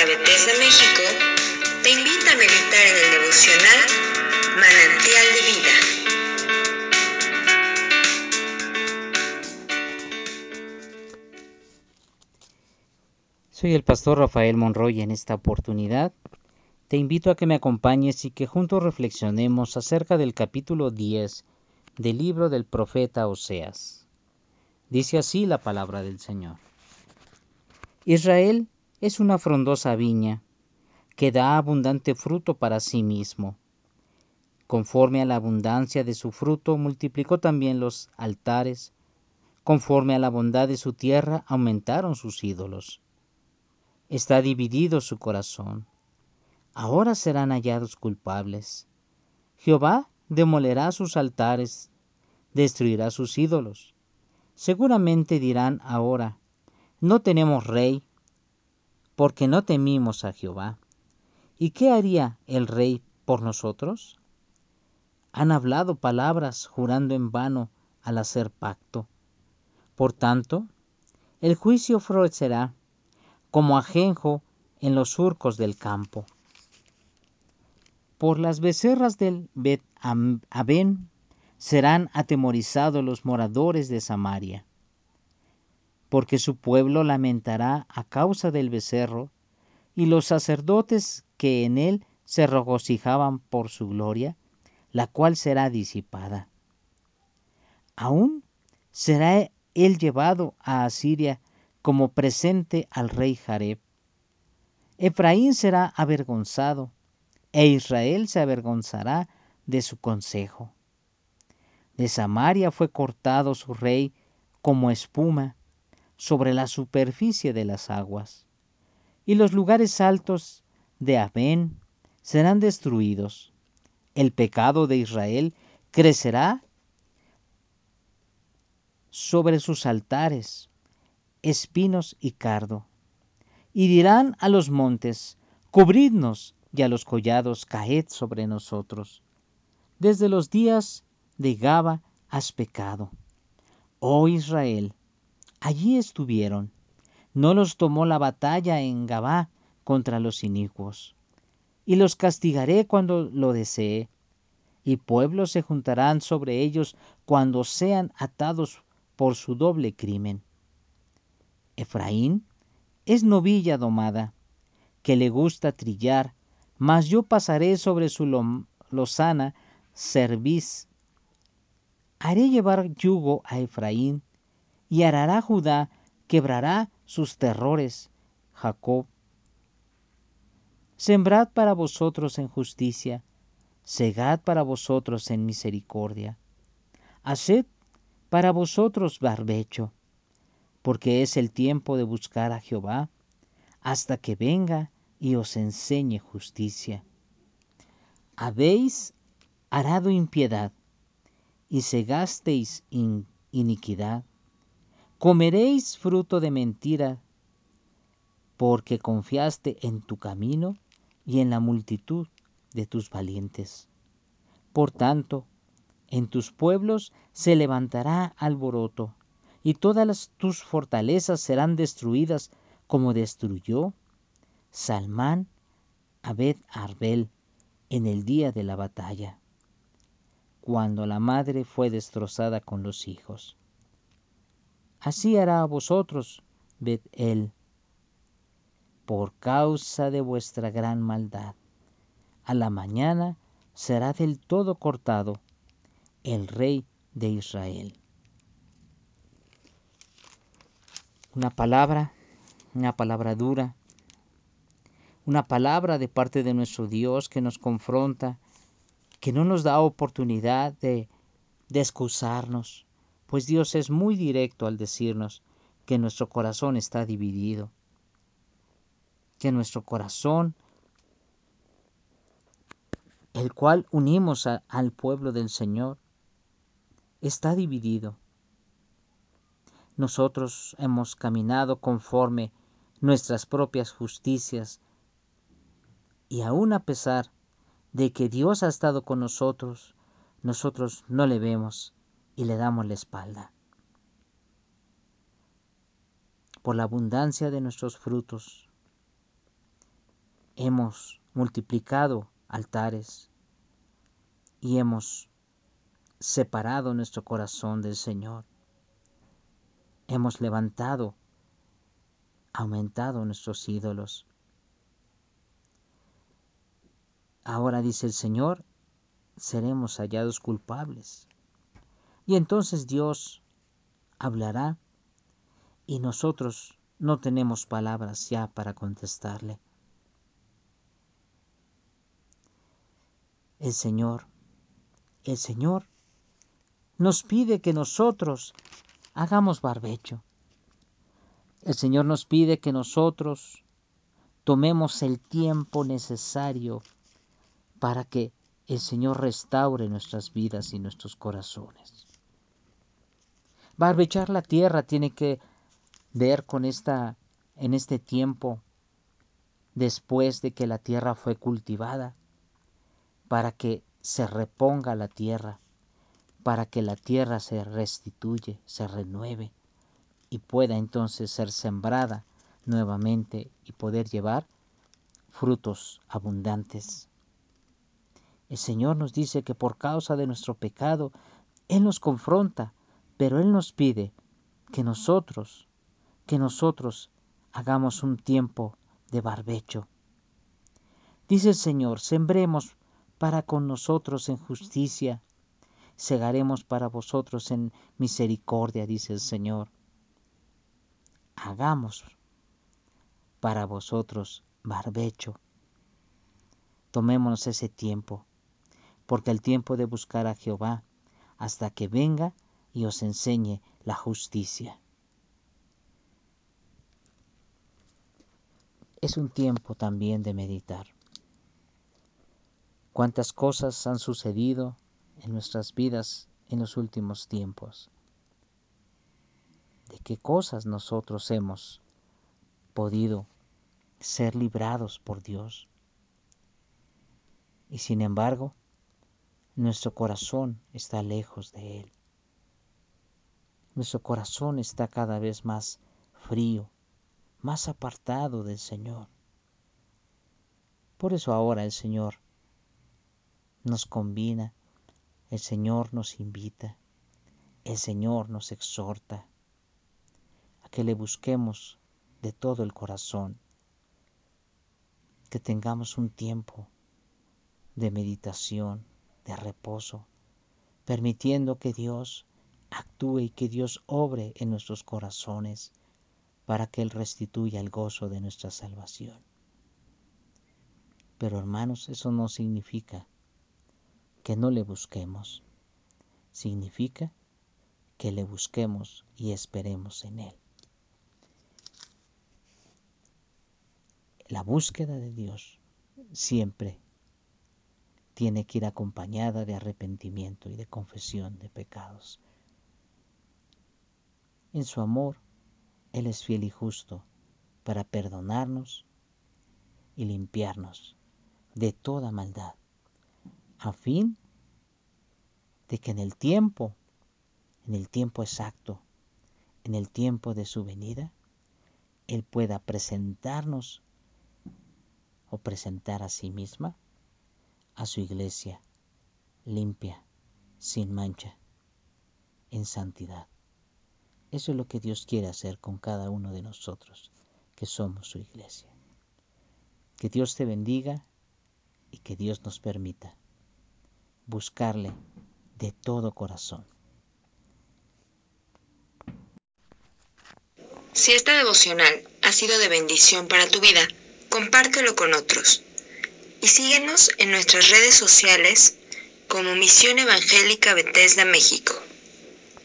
Evangélica Bethesda México te invita a meditar en el devocional Manantial de Vida. Soy el pastor Rafael Monroy y en esta oportunidad te invito a que me acompañes y que juntos reflexionemos acerca del capítulo 10 del libro del profeta Oseas. Dice así la palabra del Señor. Israel es una frondosa viña que da abundante fruto para sí mismo. Conforme a la abundancia de su fruto, multiplicó también los altares. Conforme a la bondad de su tierra, aumentaron sus ídolos. Está dividido su corazón. Ahora serán hallados culpables. Jehová demolerá sus altares, destruirá sus ídolos. Seguramente dirán ahora, no tenemos rey, porque no temimos a Jehová. ¿Y qué haría el rey por nosotros? Han hablado palabras jurando en vano al hacer pacto. Por tanto, el juicio florecerá como ajenjo en los surcos del campo. Por las becerras del Bet Aben serán atemorizados los moradores de Samaria porque su pueblo lamentará a causa del becerro, y los sacerdotes que en él se regocijaban por su gloria, la cual será disipada. Aún será él llevado a Asiria como presente al rey Jareb. Efraín será avergonzado, e Israel se avergonzará de su consejo. De Samaria fue cortado su rey como espuma, sobre la superficie de las aguas, y los lugares altos de Amén serán destruidos. El pecado de Israel crecerá sobre sus altares, espinos y cardo. Y dirán a los montes, cubridnos, y a los collados, caed sobre nosotros. Desde los días de Gaba has pecado. Oh Israel, Allí estuvieron. No los tomó la batalla en Gabá contra los inicuos. Y los castigaré cuando lo desee. Y pueblos se juntarán sobre ellos cuando sean atados por su doble crimen. Efraín es novilla domada, que le gusta trillar, mas yo pasaré sobre su lozana cerviz. Haré llevar yugo a Efraín y hará Judá, quebrará sus terrores, Jacob. Sembrad para vosotros en justicia, segad para vosotros en misericordia. Haced para vosotros barbecho, porque es el tiempo de buscar a Jehová, hasta que venga y os enseñe justicia. Habéis arado impiedad y segasteis iniquidad comeréis fruto de mentira, porque confiaste en tu camino y en la multitud de tus valientes. Por tanto, en tus pueblos se levantará alboroto, y todas tus fortalezas serán destruidas como destruyó Salmán Abed Arbel en el día de la batalla, cuando la madre fue destrozada con los hijos así hará a vosotros, ved él, por causa de vuestra gran maldad. A la mañana será del todo cortado el rey de Israel. Una palabra, una palabra dura, una palabra de parte de nuestro Dios que nos confronta, que no nos da oportunidad de, de excusarnos, pues Dios es muy directo al decirnos que nuestro corazón está dividido, que nuestro corazón, el cual unimos al pueblo del Señor, está dividido. Nosotros hemos caminado conforme nuestras propias justicias y aun a pesar de que Dios ha estado con nosotros, nosotros no le vemos y le damos la espalda. Por la abundancia de nuestros frutos, hemos multiplicado altares y hemos separado nuestro corazón del Señor. Hemos levantado, aumentado nuestros ídolos. Ahora dice el Señor, seremos hallados culpables. Y entonces Dios hablará y nosotros no tenemos palabras ya para contestarle. El Señor, el Señor nos pide que nosotros hagamos barbecho. El Señor nos pide que nosotros tomemos el tiempo necesario para que el Señor restaure nuestras vidas y nuestros corazones. Barbechar la tierra tiene que ver con esta en este tiempo después de que la tierra fue cultivada para que se reponga la tierra, para que la tierra se restituye, se renueve y pueda entonces ser sembrada nuevamente y poder llevar frutos abundantes. El Señor nos dice que por causa de nuestro pecado, Él nos confronta, pero Él nos pide que nosotros, que nosotros hagamos un tiempo de barbecho. Dice el Señor, sembremos para con nosotros en justicia, segaremos para vosotros en misericordia, dice el Señor. Hagamos para vosotros barbecho. Tomémonos ese tiempo porque el tiempo de buscar a Jehová hasta que venga y os enseñe la justicia. Es un tiempo también de meditar. Cuántas cosas han sucedido en nuestras vidas en los últimos tiempos. De qué cosas nosotros hemos podido ser librados por Dios. Y sin embargo, nuestro corazón está lejos de Él. Nuestro corazón está cada vez más frío, más apartado del Señor. Por eso ahora el Señor nos combina, el Señor nos invita, el Señor nos exhorta a que le busquemos de todo el corazón, que tengamos un tiempo de meditación, de reposo, permitiendo que Dios actúe y que Dios obre en nuestros corazones para que Él restituya el gozo de nuestra salvación. Pero hermanos, eso no significa que no le busquemos, significa que le busquemos y esperemos en Él. La búsqueda de Dios siempre tiene que ir acompañada de arrepentimiento y de confesión de pecados. En su amor, Él es fiel y justo para perdonarnos y limpiarnos de toda maldad, a fin de que en el tiempo, en el tiempo exacto, en el tiempo de su venida, Él pueda presentarnos o presentar a sí misma a su iglesia limpia, sin mancha, en santidad. Eso es lo que Dios quiere hacer con cada uno de nosotros, que somos su iglesia. Que Dios te bendiga y que Dios nos permita buscarle de todo corazón. Si esta devocional ha sido de bendición para tu vida, compártelo con otros y síguenos en nuestras redes sociales como Misión Evangélica Bethesda México.